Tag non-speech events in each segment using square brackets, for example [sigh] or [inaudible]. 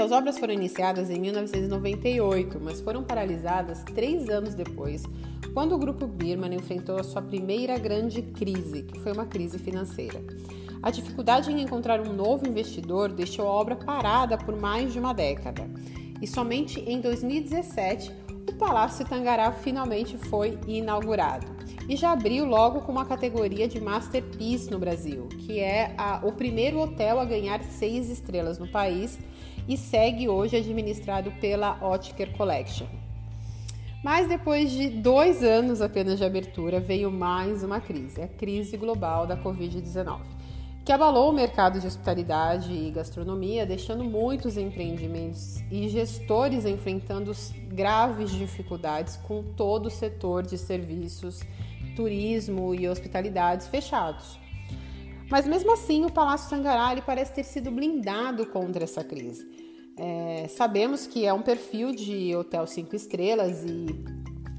Suas obras foram iniciadas em 1998, mas foram paralisadas três anos depois, quando o grupo Birman enfrentou a sua primeira grande crise, que foi uma crise financeira. A dificuldade em encontrar um novo investidor deixou a obra parada por mais de uma década. E somente em 2017 o Palácio Tangará finalmente foi inaugurado. E já abriu logo com uma categoria de Masterpiece no Brasil, que é a, o primeiro hotel a ganhar seis estrelas no país e segue hoje administrado pela Otker Collection. Mas depois de dois anos apenas de abertura, veio mais uma crise, a crise global da Covid-19, que abalou o mercado de hospitalidade e gastronomia, deixando muitos empreendimentos e gestores enfrentando graves dificuldades com todo o setor de serviços, turismo e hospitalidades fechados. Mas mesmo assim, o Palácio Tangará parece ter sido blindado contra essa crise. É, sabemos que é um perfil de hotel cinco estrelas e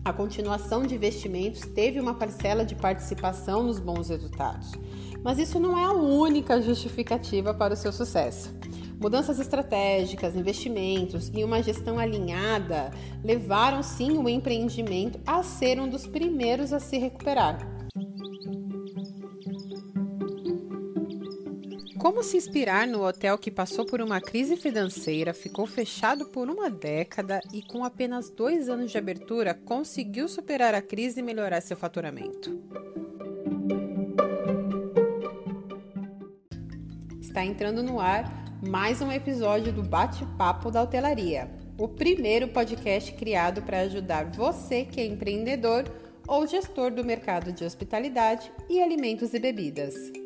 a continuação de investimentos teve uma parcela de participação nos bons resultados. Mas isso não é a única justificativa para o seu sucesso. Mudanças estratégicas, investimentos e uma gestão alinhada levaram sim o empreendimento a ser um dos primeiros a se recuperar. Como se inspirar no hotel que passou por uma crise financeira, ficou fechado por uma década e, com apenas dois anos de abertura, conseguiu superar a crise e melhorar seu faturamento? Está entrando no ar mais um episódio do Bate-Papo da Hotelaria, o primeiro podcast criado para ajudar você que é empreendedor ou gestor do mercado de hospitalidade e alimentos e bebidas.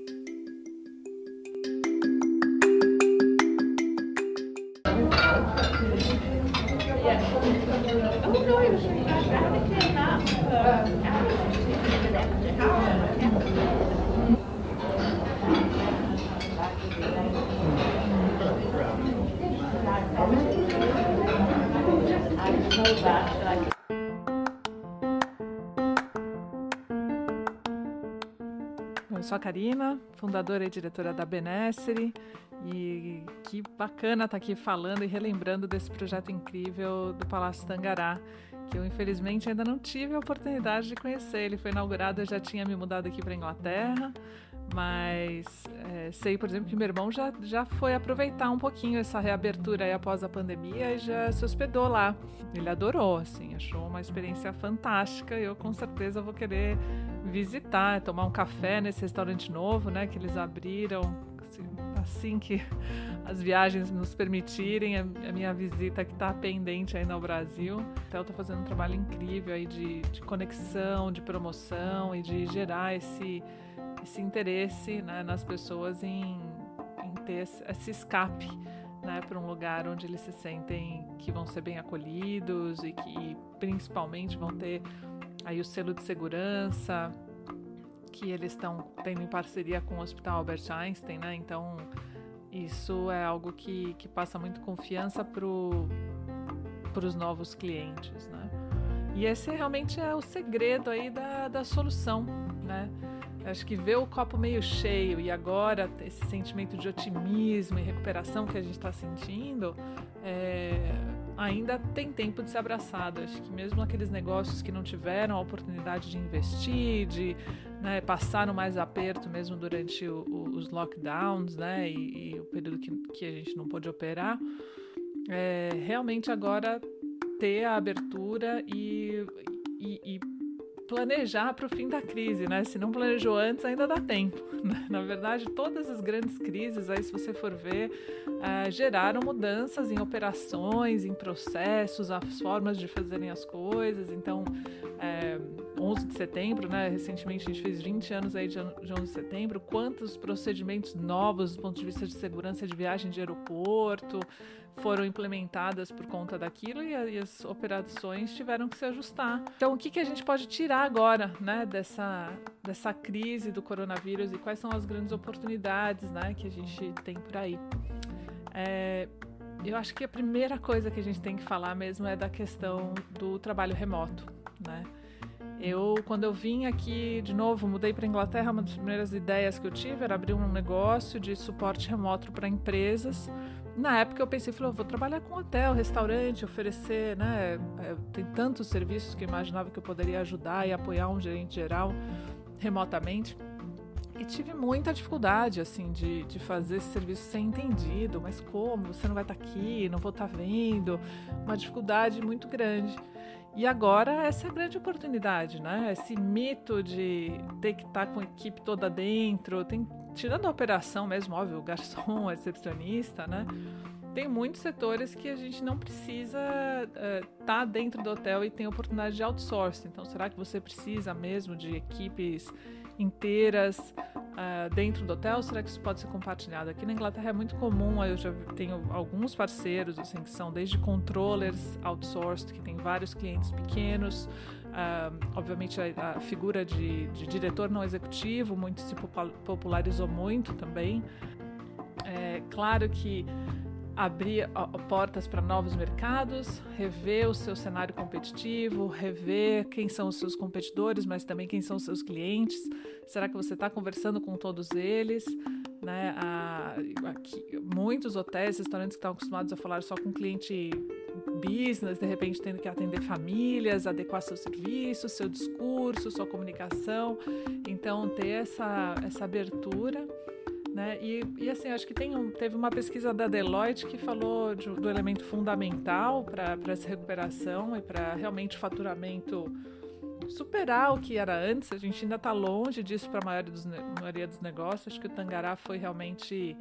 Sou a Karina, fundadora e diretora da Benessere, e que bacana estar tá aqui falando e relembrando desse projeto incrível do Palácio Tangará, que eu infelizmente ainda não tive a oportunidade de conhecer. Ele foi inaugurado, eu já tinha me mudado aqui para Inglaterra, mas é, sei, por exemplo, que meu irmão já, já foi aproveitar um pouquinho essa reabertura aí após a pandemia e já se hospedou lá. Ele adorou, assim, achou uma experiência fantástica. Eu com certeza vou querer visitar, tomar um café nesse restaurante novo, né, que eles abriram assim, assim que [laughs] as viagens nos permitirem, a, minha visita que está pendente ainda ao Brasil. Então, está fazendo um trabalho incrível aí de, de, conexão, de promoção e de gerar esse, esse interesse né, nas pessoas em, em ter esse escape. Né, para um lugar onde eles se sentem que vão ser bem acolhidos e que principalmente vão ter aí o selo de segurança que eles estão tendo em parceria com o Hospital Albert Einstein, né? Então isso é algo que, que passa muito confiança para os novos clientes, né? E esse realmente é o segredo aí da, da solução, né? Acho que ver o copo meio cheio e agora esse sentimento de otimismo e recuperação que a gente está sentindo, é, ainda tem tempo de ser abraçado. Acho que mesmo aqueles negócios que não tiveram a oportunidade de investir, de né, passaram mais aperto mesmo durante o, o, os lockdowns, né, e, e, o período que, que a gente não pôde operar, é, realmente agora ter a abertura e, e, e planejar para o fim da crise, né? Se não planejou antes, ainda dá tempo. [laughs] Né? Na verdade, todas as grandes crises, aí, se você for ver, uh, geraram mudanças em operações, em processos, as formas de fazerem as coisas. Então, é, 11 de setembro, né? Recentemente a gente fez 20 anos aí de 11 de setembro. Quantos procedimentos novos do ponto de vista de segurança de viagem de aeroporto, foram implementadas por conta daquilo e, as operações tiveram que se ajustar. Então, o que, que a gente pode tirar agora, né, dessa, dessa crise do coronavírus e quais são as grandes oportunidades, né, que a gente tem por aí? É, eu acho que a primeira coisa que a gente tem que falar mesmo é da questão do trabalho remoto, né? Eu, quando eu vim aqui de novo, mudei para Inglaterra, uma das primeiras ideias que eu tive era abrir um negócio de suporte remoto para empresas. Na época eu pensei, falei, vou trabalhar com hotel, restaurante, oferecer, né? É, tem tantos serviços que eu imaginava que eu poderia ajudar e apoiar um gerente geral remotamente. E tive muita dificuldade, assim, de, de fazer esse serviço ser entendido. Mas como? Você não vai estar tá aqui, não vou estar tá vendo. Uma dificuldade muito grande. E agora essa é a grande oportunidade, né? Esse mito de ter que estar tá com a equipe toda dentro, tem, tirando a operação mesmo, óbvio, o garçom, o recepcionista, né? Tem muitos setores que a gente não precisa estar uh, tá dentro do hotel e tem oportunidade de outsourcing. Então, será que você precisa mesmo de equipes inteiras uh, dentro do hotel? Será que isso pode ser compartilhado? Aqui na Inglaterra é muito comum, eu já tenho alguns parceiros assim, que são desde controllers outsourced, que tem vários clientes pequenos, uh, obviamente a, a figura de, de, diretor não executivo, muito se popularizou muito também. É claro que abrir portas para novos mercados, rever o seu cenário competitivo, rever quem são os seus competidores, mas também quem são os seus clientes. Será que você está conversando com todos eles? Né? A, aqui, muitos hotéis, restaurantes que estão acostumados a falar só com cliente business, de repente tendo que atender famílias, adequar seu serviço, seu discurso, sua comunicação. Então, ter essa, essa abertura né? E, e assim, acho que tem um, teve uma pesquisa da Deloitte que falou de, do elemento fundamental para essa recuperação e para realmente faturamento superar o que era antes. A gente ainda está longe disso para a maioria dos, maioria dos negócios. Acho que o Tangará foi realmente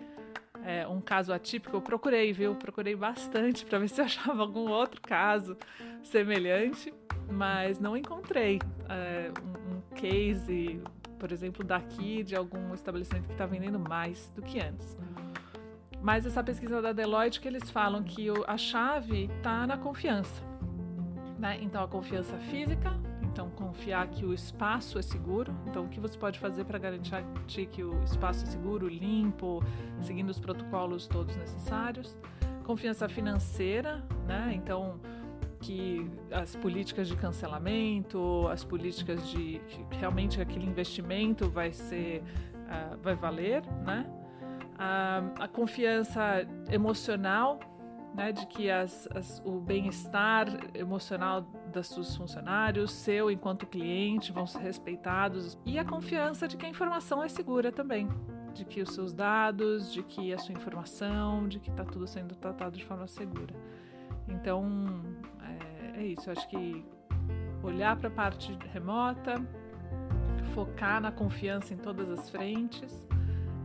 é, um caso atípico. Eu procurei, viu? Procurei bastante para ver se eu [laughs] achava algum outro caso semelhante, mas não encontrei é, um, um case por exemplo, daqui de algum estabelecimento que está vendendo mais do que antes. Mas essa pesquisa da Deloitte que eles falam que a chave está na confiança. Né? Então, a confiança física, então confiar que o espaço é seguro. Então, o que você pode fazer para garantir que o espaço é seguro, limpo, seguindo os protocolos todos necessários. Confiança financeira, né? Então, que as políticas de cancelamento, as políticas de que realmente aquele investimento vai ser, uh, vai valer, né? Uh, a confiança emocional, né, de que as, as, o bem-estar emocional dos seus funcionários, seu enquanto cliente, vão ser respeitados e a confiança de que a informação é segura também, de que os seus dados, de que a sua informação, de que está tudo sendo tratado de forma segura. Então, é, isso. Acho que olhar para a parte remota, focar na confiança em todas as frentes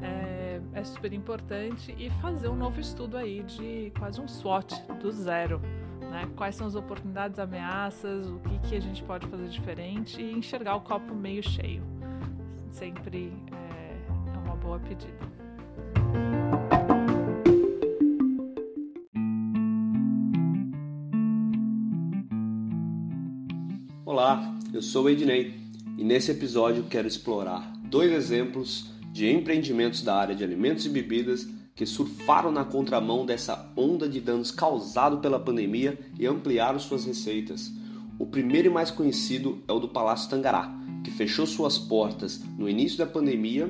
é, é, super importante e fazer um novo estudo aí de quase um SWOT do zero. Né? Quais são as oportunidades, ameaças, o que, que a gente pode fazer diferente e enxergar o copo meio cheio. Sempre é, é uma boa pedida. Olá, eu sou o Ednei e nesse episódio quero explorar dois exemplos de empreendimentos da área de alimentos e bebidas que surfaram na contramão dessa onda de danos causado pela pandemia e ampliaram suas receitas. O primeiro e mais conhecido é o do Palácio Tangará, que fechou suas portas no início da pandemia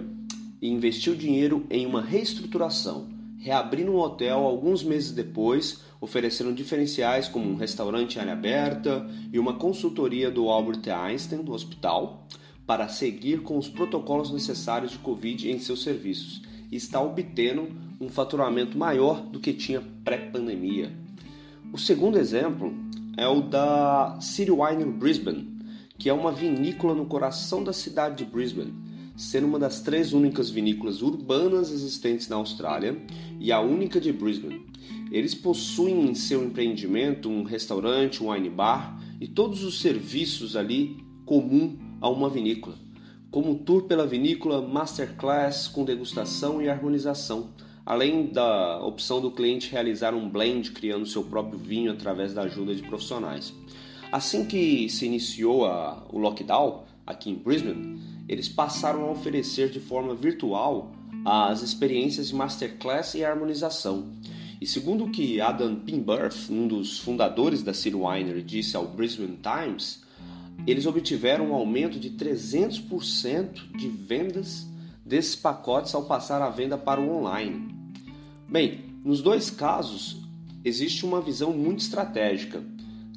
e investiu dinheiro em uma reestruturação, reabrindo um hotel alguns meses depois ofereceram diferenciais como um restaurante em área aberta e uma consultoria do Albert Einstein do hospital para seguir com os protocolos necessários de Covid em seus serviços e está obtendo um faturamento maior do que tinha pré-pandemia. O segundo exemplo é o da City Wine Brisbane, que é uma vinícola no coração da cidade de Brisbane, sendo uma das três únicas vinícolas urbanas existentes na Austrália e a única de Brisbane. Eles possuem em seu empreendimento um restaurante, um wine bar e todos os serviços ali comum a uma vinícola, como tour pela vinícola, masterclass com degustação e harmonização, além da opção do cliente realizar um blend criando seu próprio vinho através da ajuda de profissionais. Assim que se iniciou a, o lockdown aqui em Brisbane, eles passaram a oferecer de forma virtual as experiências de masterclass e harmonização. E segundo o que Adam Pinburth, um dos fundadores da City Winery, disse ao Brisbane Times, eles obtiveram um aumento de 300% de vendas desses pacotes ao passar a venda para o online. Bem, nos dois casos existe uma visão muito estratégica,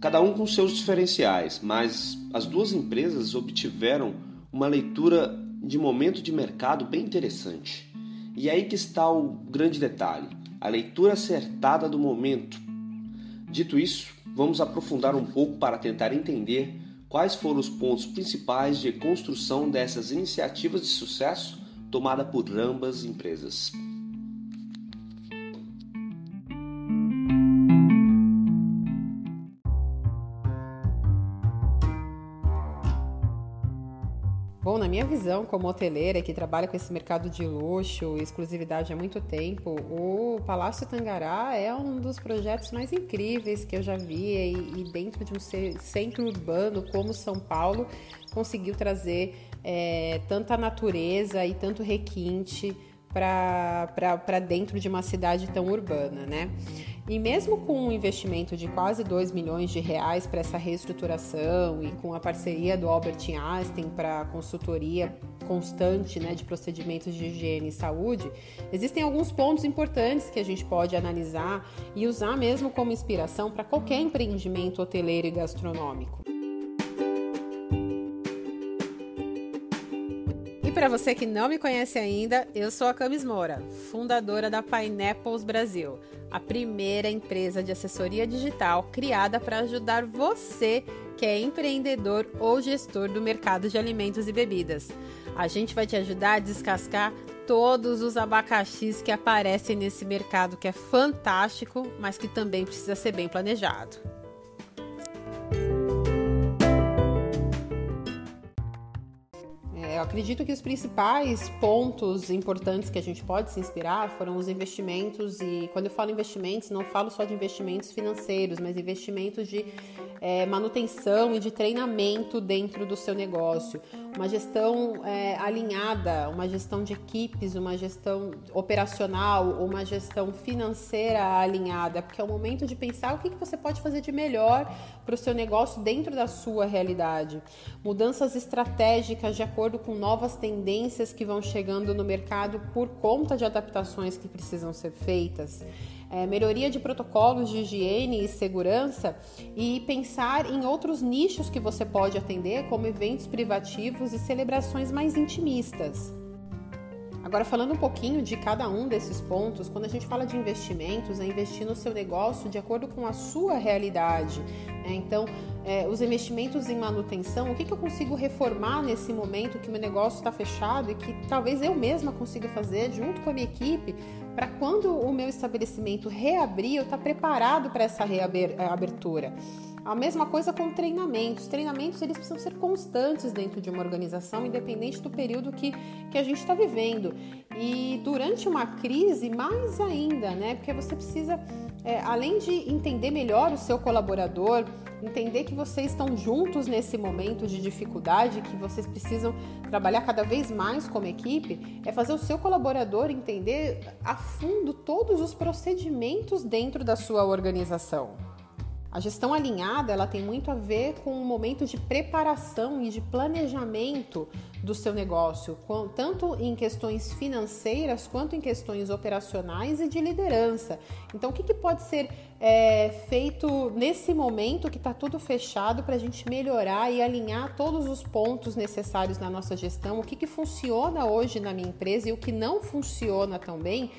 cada um com seus diferenciais, mas as duas empresas obtiveram uma leitura de momento de mercado bem interessante. E é aí que está o grande detalhe, a leitura acertada do momento. Dito isso, vamos aprofundar um pouco para tentar entender quais foram os pontos principais de construção dessas iniciativas de sucesso tomadas por ambas empresas. Minha visão como hoteleira que trabalha com esse mercado de luxo e exclusividade há muito tempo, o Palácio Tangará é um dos projetos mais incríveis que eu já vi e, e dentro de um centro urbano como São Paulo conseguiu trazer é, tanta natureza e tanto requinte para dentro de uma cidade tão urbana, né? E mesmo com um investimento de quase 2 milhões de reais para essa reestruturação e com a parceria do Albert Einstein para consultoria constante né, de procedimentos de higiene e saúde, existem alguns pontos importantes que a gente pode analisar e usar mesmo como inspiração para qualquer empreendimento hoteleiro e gastronômico. para você que não me conhece ainda, eu sou a Camis Moura, fundadora da Pineapples Brasil, a primeira empresa de assessoria digital criada para ajudar você que é empreendedor ou gestor do mercado de alimentos e bebidas. A gente vai te ajudar a descascar todos os abacaxis que aparecem nesse mercado que é fantástico, mas que também precisa ser bem planejado. Eu acredito que os principais pontos importantes que a gente pode se inspirar foram os investimentos e quando eu falo investimentos não falo só de investimentos financeiros, mas investimentos de é, manutenção e de treinamento dentro do seu negócio, uma gestão é, alinhada, uma gestão de equipes, uma gestão operacional, uma gestão financeira alinhada, porque é o momento de pensar o que, que você pode fazer de melhor para o seu negócio dentro da sua realidade, mudanças estratégicas de acordo com com novas tendências que vão chegando no mercado por conta de adaptações que precisam ser feitas. É, melhoria de protocolos de higiene e segurança e pensar em outros nichos que você pode atender, como eventos privativos e celebrações mais intimistas. Agora, falando um pouquinho de cada um desses pontos, quando a gente fala de investimentos, é investir no seu negócio de acordo com a sua realidade. Né? Então, é, os investimentos em manutenção, o que, que eu consigo reformar nesse momento que o meu negócio está fechado e que talvez eu mesma consiga fazer junto com a minha equipe para quando o meu estabelecimento reabrir, eu estar tá preparado para essa reabertura. A mesma coisa com treinamentos. Treinamentos eles precisam ser constantes dentro de uma organização, independente do período que, que a gente está vivendo. E durante uma crise, mais ainda, né? Porque você precisa, é, além de entender melhor o seu colaborador, entender que vocês estão juntos nesse momento de dificuldade, que vocês precisam trabalhar cada vez mais como equipe, é fazer o seu colaborador entender a fundo todos os procedimentos dentro da sua organização. A gestão alinhada, ela tem muito a ver com o momento de preparação e de planejamento do seu negócio, tanto em questões financeiras quanto em questões operacionais e de liderança. Então, o que, que pode ser é, feito nesse momento que está tudo fechado para a gente melhorar e alinhar todos os pontos necessários na nossa gestão? O que, que funciona hoje na minha empresa e o que não funciona tão bem?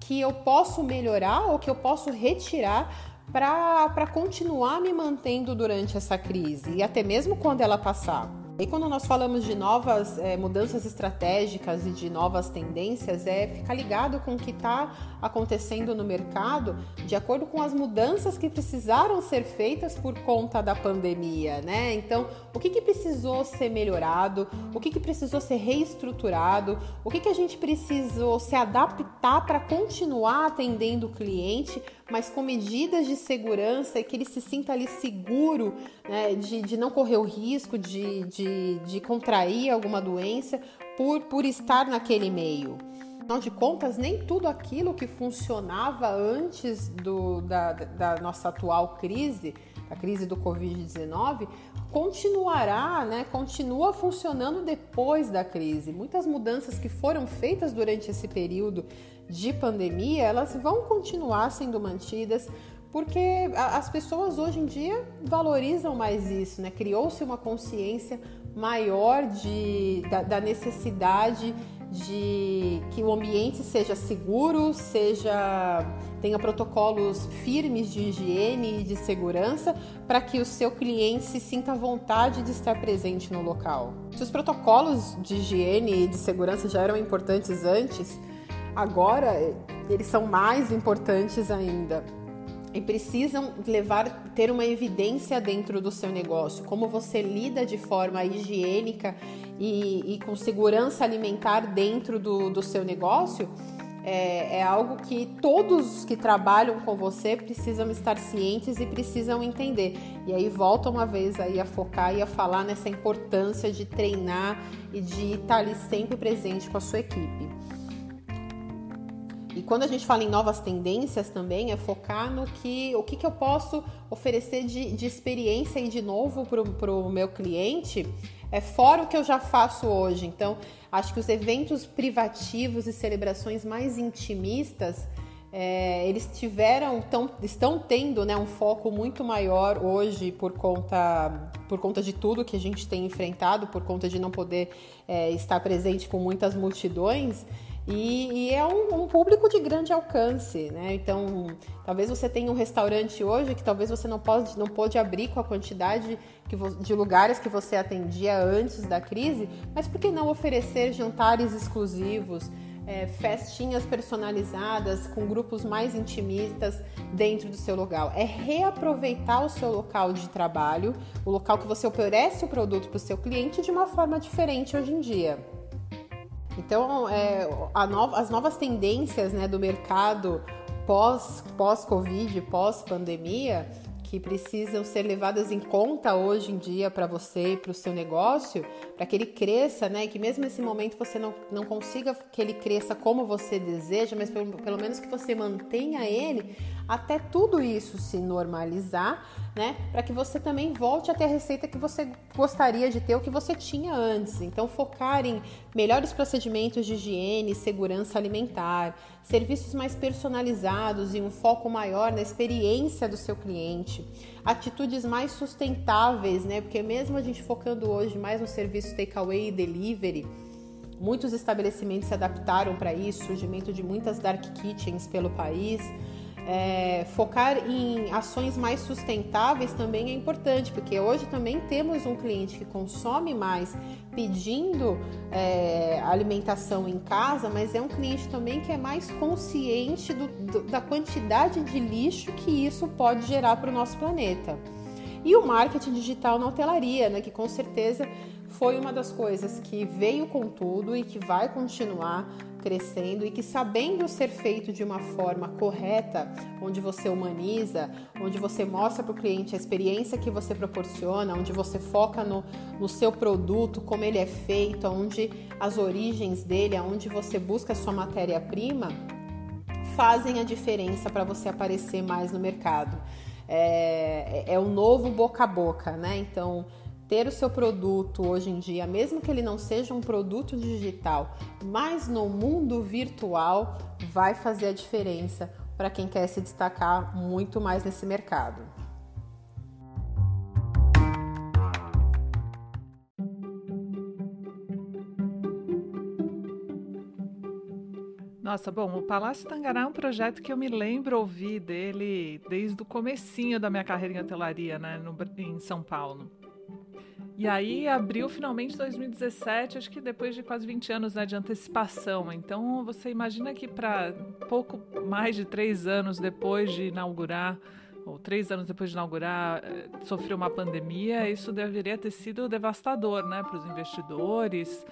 Que eu posso melhorar ou que eu posso retirar para continuar me mantendo durante essa crise e até mesmo quando ela passar. E quando nós falamos de novas é, mudanças estratégicas e de novas tendências, é ficar ligado com o que está acontecendo no mercado, de acordo com as mudanças que precisaram ser feitas por conta da pandemia, né? Então, o que, que precisou ser melhorado, o que, que precisou ser reestruturado, o que, que a gente precisou se adaptar para continuar atendendo o cliente, mas com medidas de segurança e que ele se sinta ali seguro, né, de, de não correr o risco de, de, de contrair alguma doença por, por estar naquele meio. Afinal de contas, nem tudo aquilo que funcionava antes do, da, da nossa atual crise a crise do Covid-19, continuará, né, continua funcionando depois da crise. Muitas mudanças que foram feitas durante esse período de pandemia, elas vão continuar sendo mantidas, porque as pessoas hoje em dia valorizam mais isso, né? Criou-se uma consciência maior de, da, da necessidade de que o ambiente seja seguro, seja tenha protocolos firmes de higiene e de segurança para que o seu cliente se sinta à vontade de estar presente no local. Se os protocolos de higiene e de segurança já eram importantes antes, agora eles são mais importantes ainda e precisam levar ter uma evidência dentro do seu negócio, como você lida de forma higiênica e, e com segurança alimentar dentro do, do seu negócio. É, é, algo que todos que trabalham com você precisam estar cientes e precisam entender. E aí volta uma vez aí a focar e a falar nessa importância de treinar e de estar ali sempre presente com a sua equipe. E quando a gente fala em novas tendências também, é focar no que o que, que eu posso oferecer de, de experiência e de novo para o meu cliente, é fora o que eu já faço hoje. Então, acho que os eventos privativos e celebrações mais intimistas, é, eles tiveram, tão, estão tendo né, um foco muito maior hoje por conta, por conta de tudo que a gente tem enfrentado, por conta de não poder é, estar presente com muitas multidões. E, e é um, um, público de grande alcance, né? Então, talvez você tenha um restaurante hoje que talvez você não pode, não pode abrir com a quantidade de lugares que você atendia antes da crise, mas por que não oferecer jantares exclusivos, é, festinhas personalizadas com grupos mais intimistas dentro do seu local? É reaproveitar o seu local de trabalho, o local que você oferece o produto para o seu cliente de uma forma diferente hoje em dia. Então, é, no, as novas tendências né, do mercado pós-Covid, pós pós-pandemia, que precisam ser levadas em conta hoje em dia para você e para o seu negócio, para que ele cresça, né? E que mesmo nesse momento você não, não consiga que ele cresça como você deseja, mas pelo, pelo menos que você mantenha ele até tudo isso se normalizar, né? Para que você também volte a ter a receita que você gostaria de ter, o que você tinha antes. Então, focar em melhores procedimentos de higiene, segurança alimentar, serviços mais personalizados e um foco maior na experiência do seu cliente, atitudes mais sustentáveis, né? Porque mesmo a gente focando hoje mais no serviço takeaway e delivery, muitos estabelecimentos se adaptaram para isso, surgimento de muitas dark kitchens pelo país. É, focar em ações mais sustentáveis também é importante, porque hoje também temos um cliente que consome mais pedindo é, alimentação em casa, mas é um cliente também que é mais consciente do, do, da quantidade de lixo que isso pode gerar para o nosso planeta. E o marketing digital na hotelaria, né, que com certeza foi uma das coisas que veio com tudo e que vai continuar crescendo e que sabendo ser feito de uma forma correta, onde você humaniza, onde você mostra para o cliente a experiência que você proporciona, onde você foca no, no seu produto, como ele é feito, onde as origens dele, onde você busca a sua matéria-prima, fazem a diferença para você aparecer mais no mercado. É, é o novo boca a boca, né? Então, ter o seu produto hoje em dia, mesmo que ele não seja um produto digital, mas no mundo virtual, vai fazer a diferença para quem quer se destacar muito mais nesse mercado. Nossa, bom, o Palácio Tangará é um projeto que eu me lembro ouvir dele desde o comecinho da minha carreira em hotelaria, né, no, em São Paulo. E aí abriu finalmente 2017, acho que depois de quase 20 anos né, de antecipação. Então você imagina que para pouco mais de três anos depois de inaugurar, ou três anos depois de inaugurar, eh, sofreu uma pandemia, isso deveria ter sido devastador né, para os investidores.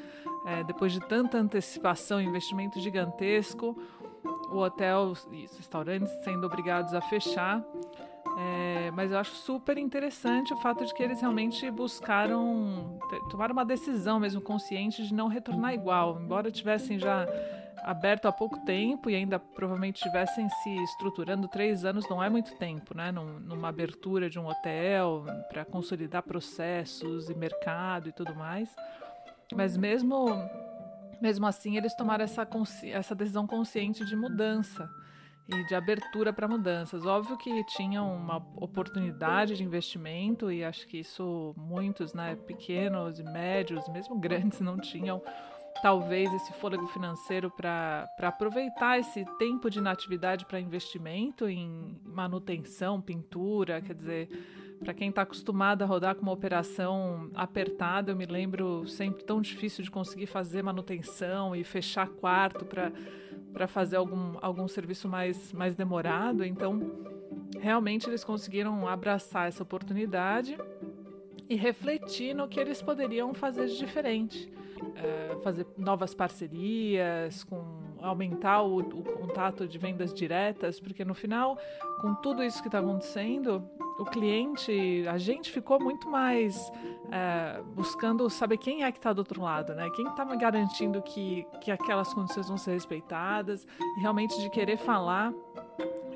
É, depois de tanta antecipação, investimento gigantesco, o hotel e os restaurantes sendo obrigados a fechar. É, mas eu acho super interessante o fato de que eles realmente buscaram tomar uma decisão mesmo consciente de não retornar igual, embora tivessem já aberto há pouco tempo e ainda provavelmente estivessem se estruturando três anos não é muito tempo, né? Num, numa abertura de um hotel para consolidar processos e mercado e tudo mais. Mas mesmo mesmo assim eles tomaram essa, essa decisão consciente de mudança e de abertura para mudanças. Óbvio que tinham uma oportunidade de investimento e acho que isso muitos, né, pequenos e médios, mesmo grandes, [laughs] não tinham talvez esse fôlego financeiro para aproveitar esse tempo de inatividade para investimento em manutenção, pintura, quer dizer, para quem está acostumado a rodar com uma operação apertada, eu me lembro sempre tão difícil de conseguir fazer manutenção e fechar quarto para para fazer algum, algum serviço mais, mais demorado. Então, realmente eles conseguiram abraçar essa oportunidade e refletir no que eles poderiam fazer de diferente. É, fazer novas parcerias, com aumentar o, o, contato de vendas diretas, porque no final, com tudo isso que está acontecendo, o cliente, a gente ficou muito mais é, buscando saber quem é que está do outro lado, né? Quem está garantindo que, que aquelas condições vão ser respeitadas, e realmente de querer falar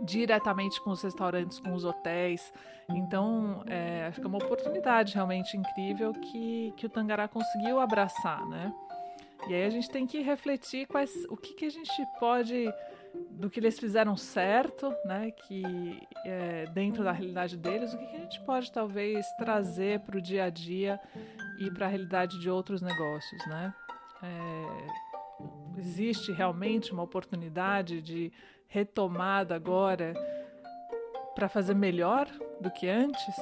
diretamente com os restaurantes, com os hotéis. Então, é, acho que é uma oportunidade realmente incrível que, que o Tangará conseguiu abraçar, né? E aí a gente tem que refletir quais, o que, que a gente pode do que eles fizeram certo, né? Que é, dentro da realidade deles, o que, a gente pode talvez trazer para o dia a dia e para a realidade de outros negócios, né? É, existe realmente uma oportunidade de retomada agora para fazer melhor do que antes?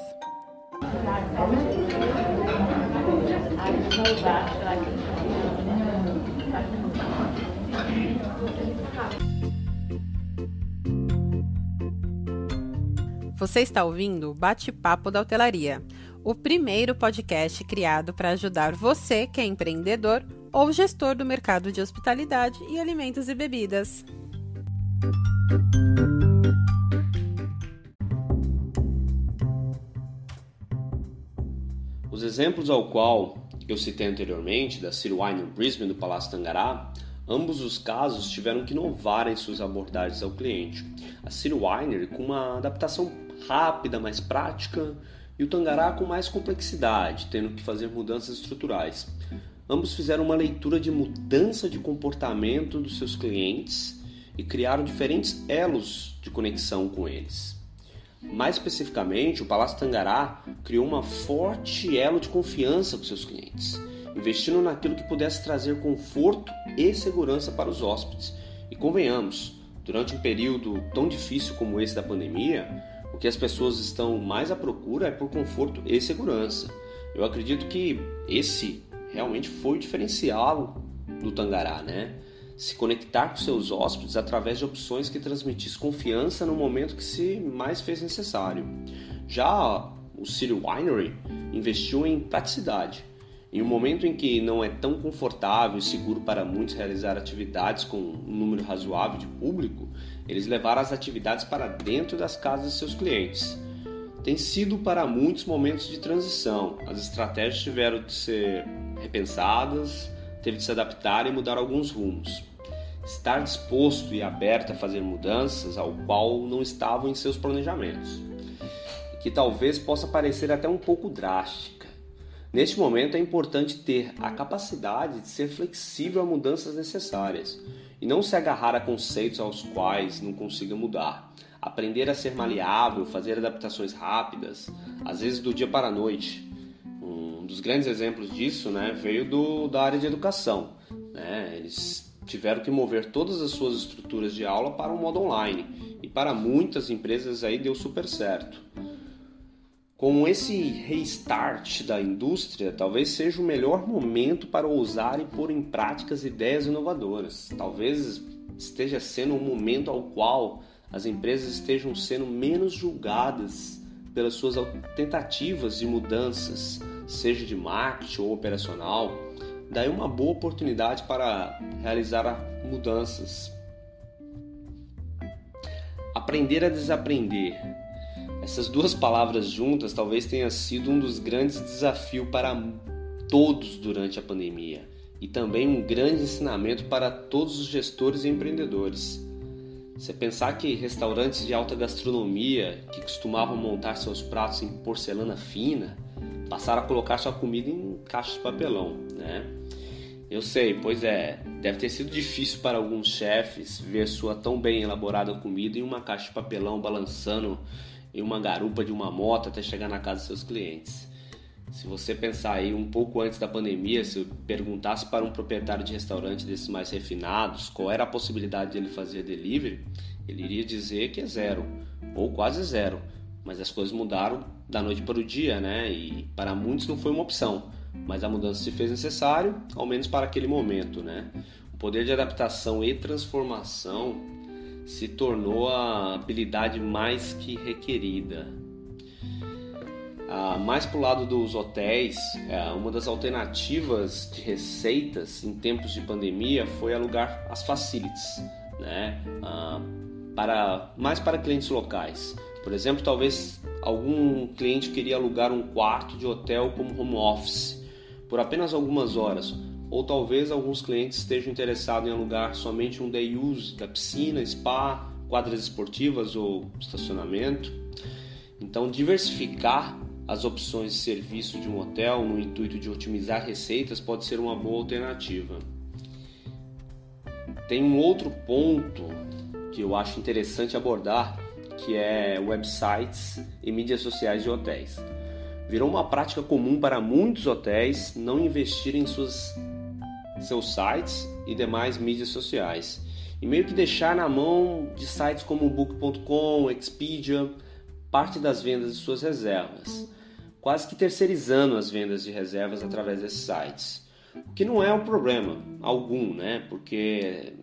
Você está ouvindo o Bate-Papo da Hotelaria, o primeiro podcast criado para ajudar você que é empreendedor ou gestor do mercado de hospitalidade e alimentos e bebidas. Os exemplos ao qual eu citei anteriormente, da City Wine Brisbane do Palácio Tangará, Ambos os casos tiveram que inovar em suas abordagens ao cliente. A City Winery com uma adaptação rápida, mais prática, e o Tangará com mais complexidade, tendo que fazer mudanças estruturais. Ambos fizeram uma leitura de mudança de comportamento dos seus clientes e criaram diferentes elos de conexão com eles. Mais especificamente, o Palácio Tangará criou uma forte elo de confiança com seus clientes investindo naquilo que pudesse trazer conforto e segurança para os hóspedes. E convenhamos, durante um período tão difícil como esse da pandemia, o que as pessoas estão mais à procura é por conforto e segurança. Eu acredito que esse realmente foi o diferencial do Tangará, né? Se conectar com seus hóspedes através de opções que transmitissem confiança no momento que se mais fez necessário. Já o City Winery investiu em praticidade, em um momento em que não é tão confortável e seguro para muitos realizar atividades com um número razoável de público, eles levaram as atividades para dentro das casas de seus clientes. Tem sido para muitos momentos de transição. As estratégias tiveram de ser repensadas, teve de se adaptar e mudar alguns rumos. Estar disposto e aberto a fazer mudanças ao qual não estavam em seus planejamentos, que talvez possa parecer até um pouco drástica Neste momento é importante ter a capacidade de ser flexível a mudanças necessárias e não se agarrar a conceitos aos quais não consiga mudar. Aprender a ser maleável, fazer adaptações rápidas, às vezes do dia para a noite. Um dos grandes exemplos disso né, veio do, da área de educação. Né? Eles tiveram que mover todas as suas estruturas de aula para o modo online e para muitas empresas aí deu super certo. Com esse restart da indústria, talvez seja o melhor momento para ousar e pôr em prática as ideias inovadoras. Talvez esteja sendo um momento ao qual as empresas estejam sendo menos julgadas pelas suas tentativas de mudanças, seja de marketing ou operacional. Daí uma boa oportunidade para realizar mudanças. Aprender a desaprender essas duas palavras juntas talvez tenha sido um dos grandes desafios para todos durante a pandemia. e também um grande ensinamento para todos os gestores e empreendedores. Você pensar que restaurantes de alta gastronomia que costumavam montar seus pratos em porcelana fina passaram a colocar sua comida em caixas de papelão, né? Eu sei, pois é, deve ter sido difícil para alguns chefes ver sua tão bem elaborada comida em uma caixa de papelão balançando em uma garupa de uma moto até chegar na casa dos seus clientes. Se você pensar aí um pouco antes da pandemia, se eu perguntasse para um proprietário de restaurante desses mais refinados qual era a possibilidade de ele fazer delivery, ele iria dizer que é zero, ou quase zero. Mas as coisas mudaram da noite para o dia, né? E para muitos não foi uma opção, mas a mudança se fez necessário, ao menos para aquele momento, né? O poder de adaptação e transformação se tornou a habilidade mais que requerida. Ah, mais para o lado dos hotéis, é, uma das alternativas de receitas em tempos de pandemia foi alugar as facilities, né? Ah, para, mais para clientes locais. Por exemplo, talvez algum cliente queria alugar um quarto de hotel como home office por apenas algumas horas, ou talvez alguns clientes estejam interessados em alugar somente um day use da piscina, spa, quadras esportivas ou estacionamento. Então, diversificar as opções de serviço de um hotel no intuito de otimizar receitas pode ser uma boa alternativa. Tem um outro ponto que eu acho interessante abordar, que é websites e mídias sociais de hotéis. Virou uma prática comum para muitos hotéis não investirem em suas, seus sites e demais mídias sociais, e meio que deixar na mão de sites como Book.com, Expedia, parte das vendas de suas reservas quase que terceirizando as vendas de reservas através desses sites. O que não é um problema algum, né? Porque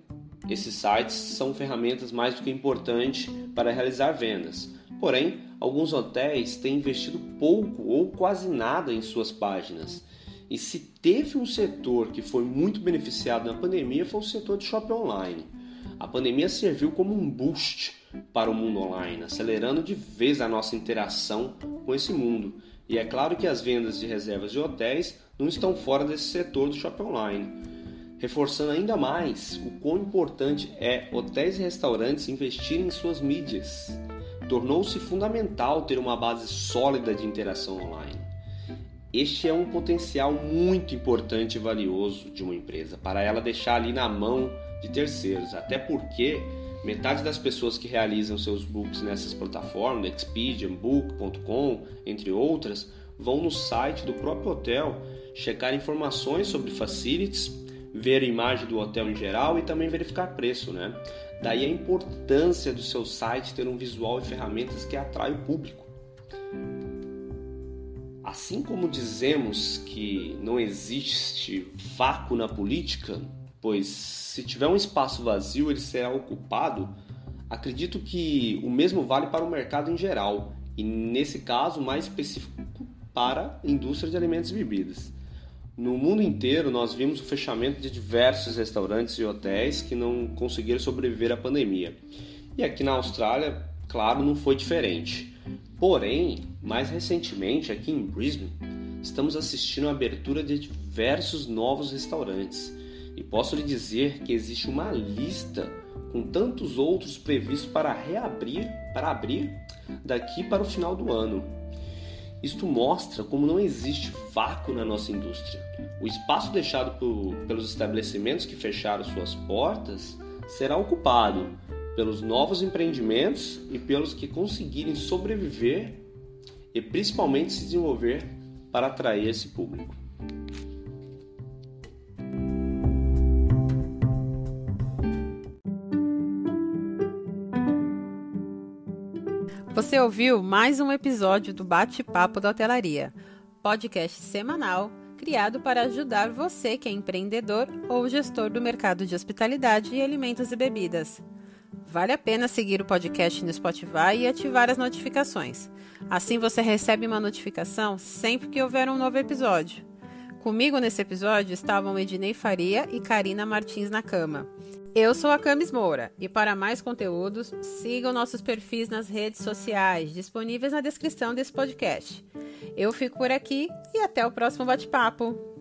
esses sites são ferramentas mais do que importantes para realizar vendas. Porém, alguns hotéis têm investido pouco ou quase nada em suas páginas. E se teve um setor que foi muito beneficiado na pandemia foi o setor de shopping online. A pandemia serviu como um boost para o mundo online, acelerando de vez a nossa interação com esse mundo e é claro que as vendas de reservas de hotéis não estão fora desse setor do shopping online, reforçando ainda mais o quão importante é hotéis e restaurantes investirem em suas mídias. Tornou-se fundamental ter uma base sólida de interação online. Este é um potencial muito importante e valioso de uma empresa para ela deixar ali na mão de terceiros, até porque Metade das pessoas que realizam seus books nessas plataformas, Expedia, Book.com, entre outras, vão no site do próprio hotel checar informações sobre facilities, ver a imagem do hotel em geral e também verificar preço, né? Daí a importância do seu site ter um visual e ferramentas que atrai o público. Assim como dizemos que não existe vácuo na política, pois se tiver um espaço vazio ele será ocupado, acredito que o mesmo vale para o mercado em geral, e nesse caso mais específico para a indústria de alimentos e bebidas. No mundo inteiro, nós vimos o fechamento de diversos restaurantes e hotéis que não conseguiram sobreviver à pandemia. E aqui na Austrália, claro, não foi diferente. Porém, mais recentemente, aqui em Brisbane, estamos assistindo a abertura de diversos novos restaurantes e posso lhe dizer que existe uma lista com tantos outros previstos para reabrir, para abrir daqui para o final do ano. Isto mostra como não existe vácuo na nossa indústria. O espaço deixado por, pelos estabelecimentos que fecharam suas portas será ocupado pelos novos empreendimentos e pelos que conseguirem sobreviver e principalmente se desenvolver para atrair esse público. Você ouviu mais um episódio do Bate-Papo da Hotelaria, podcast semanal criado para ajudar você que é empreendedor ou gestor do mercado de hospitalidade e alimentos e bebidas. Vale a pena seguir o podcast no Spotify e ativar as notificações. Assim você recebe uma notificação sempre que houver um novo episódio. Comigo nesse episódio estavam Ednei Faria e Karina Martins na cama. Eu sou a Camis Moura e para mais conteúdos, sigam nossos perfis nas redes sociais, disponíveis na descrição desse podcast. Eu fico por aqui e até o próximo bate-papo.